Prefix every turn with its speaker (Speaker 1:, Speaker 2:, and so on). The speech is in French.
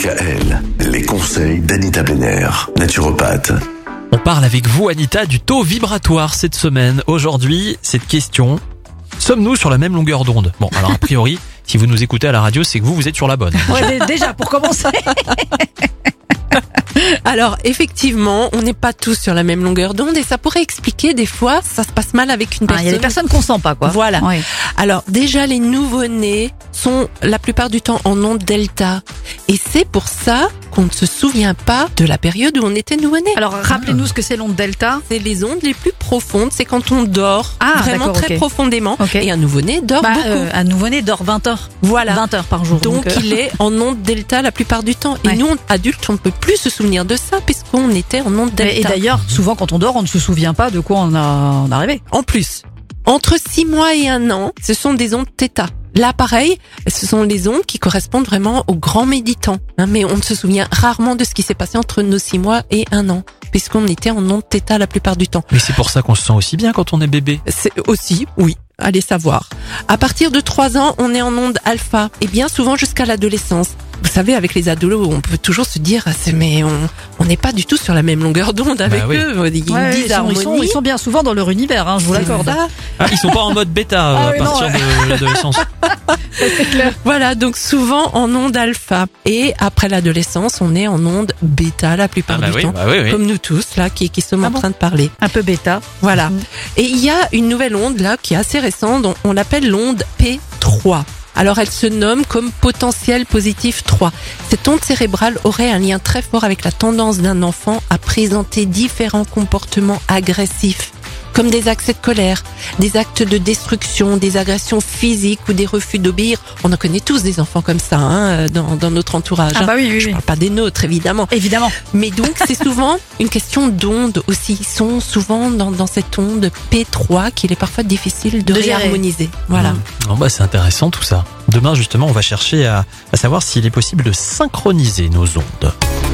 Speaker 1: DKL, les conseils d'Anita Benner, naturopathe.
Speaker 2: On parle avec vous, Anita, du taux vibratoire cette semaine. Aujourd'hui, cette question. Sommes-nous sur la même longueur d'onde? Bon, alors a priori, si vous nous écoutez à la radio, c'est que vous, vous êtes sur la bonne.
Speaker 3: Ouais, dé- déjà, pour commencer.
Speaker 4: Alors effectivement, on n'est pas tous sur la même longueur d'onde et ça pourrait expliquer des fois ça se passe mal avec une
Speaker 3: Ah, Il
Speaker 4: personne.
Speaker 3: y a des personnes qu'on sent pas, quoi.
Speaker 4: Voilà. Alors déjà les nouveau-nés sont la plupart du temps en onde delta et c'est pour ça qu'on ne se souvient pas de la période où on était nouveau-né.
Speaker 3: Alors, rappelez-nous ce que c'est l'onde delta.
Speaker 4: c'est les ondes les plus profondes, c'est quand on dort
Speaker 3: Ah,
Speaker 4: vraiment très profondément et un nouveau-né dort
Speaker 3: Bah,
Speaker 4: beaucoup.
Speaker 3: euh, un nouveau-né dort 20 heures.
Speaker 4: voilà.
Speaker 3: 20 heures par jour.
Speaker 4: Donc,
Speaker 3: euh,
Speaker 4: il est en onde delta la plupart du temps. Et
Speaker 3: Ouais.
Speaker 4: nous, adultes, on ne peut plus se souvenir de ça puisqu'on était en onde delta.
Speaker 3: Et d'ailleurs, souvent quand on dort, on ne se souvient pas de quoi on a on est arrivé.
Speaker 4: En plus, entre 6 mois et un an, ce sont des ondes θ. Là, pareil, ce sont les ondes qui correspondent vraiment aux grands méditants. hein, mais on ne se souvient rarement de ce qui s'est passé entre nos 6 mois et un an, puisqu'on était en onde θ la plupart du temps.
Speaker 2: Mais c'est pour ça qu'on se sent aussi bien quand on est bébé.
Speaker 4: C'est aussi, oui, allez savoir. À partir de 3 ans, on est en onde alpha, et bien souvent jusqu'à l'adolescence. Vous savez, avec les ados, on peut toujours se dire, mais on on n'est pas du tout sur la même longueur d'onde avec
Speaker 2: oui.
Speaker 4: eux.
Speaker 3: Ils, sont, ils, sont, ils sont bien souvent dans leur univers, hein, je vous l'accorde.
Speaker 2: Ah, ils sont pas en mode bêta euh,
Speaker 3: Ah
Speaker 2: à
Speaker 3: oui, non,
Speaker 2: partir de l'adolescence.
Speaker 4: Voilà, donc souvent en onde alpha. Et après l'adolescence, on est en onde bêta la plupart
Speaker 2: Ah bah
Speaker 4: du
Speaker 2: oui,
Speaker 4: temps.
Speaker 2: bah oui, oui.
Speaker 4: Comme nous tous, là, qui, qui sommes
Speaker 3: Ah
Speaker 4: en
Speaker 3: bon
Speaker 4: train de parler.
Speaker 3: Un peu bêta.
Speaker 4: Voilà.
Speaker 3: Mhm.
Speaker 4: Et il y a une nouvelle onde, là, qui est assez récente. On, on l'appelle l'onde P3. Alors, elle se nomme comme potentiel positif 3. Cette onde cérébrale aurait un lien très fort avec la tendance d'un enfant à présenter différents comportements agressifs, comme des accès de colère, des actes de destruction, des agressions physiques ou des refus d'obéir. On en connaît tous des enfants comme ça hein, dans, dans notre entourage.
Speaker 3: Ah
Speaker 4: hein.
Speaker 3: bah oui, oui,
Speaker 4: Je
Speaker 3: oui.
Speaker 4: parle pas des nôtres, évidemment.
Speaker 3: Évidemment.
Speaker 4: Mais donc, c'est souvent une question d'onde aussi. Ils sont souvent dans, dans cette onde P3 qu'il est parfois difficile de,
Speaker 3: De gérer.
Speaker 4: réharmoniser. Voilà.
Speaker 2: Bon, bah, c'est intéressant tout ça. Demain, justement, on va chercher à, à savoir s'il est possible de synchroniser nos ondes.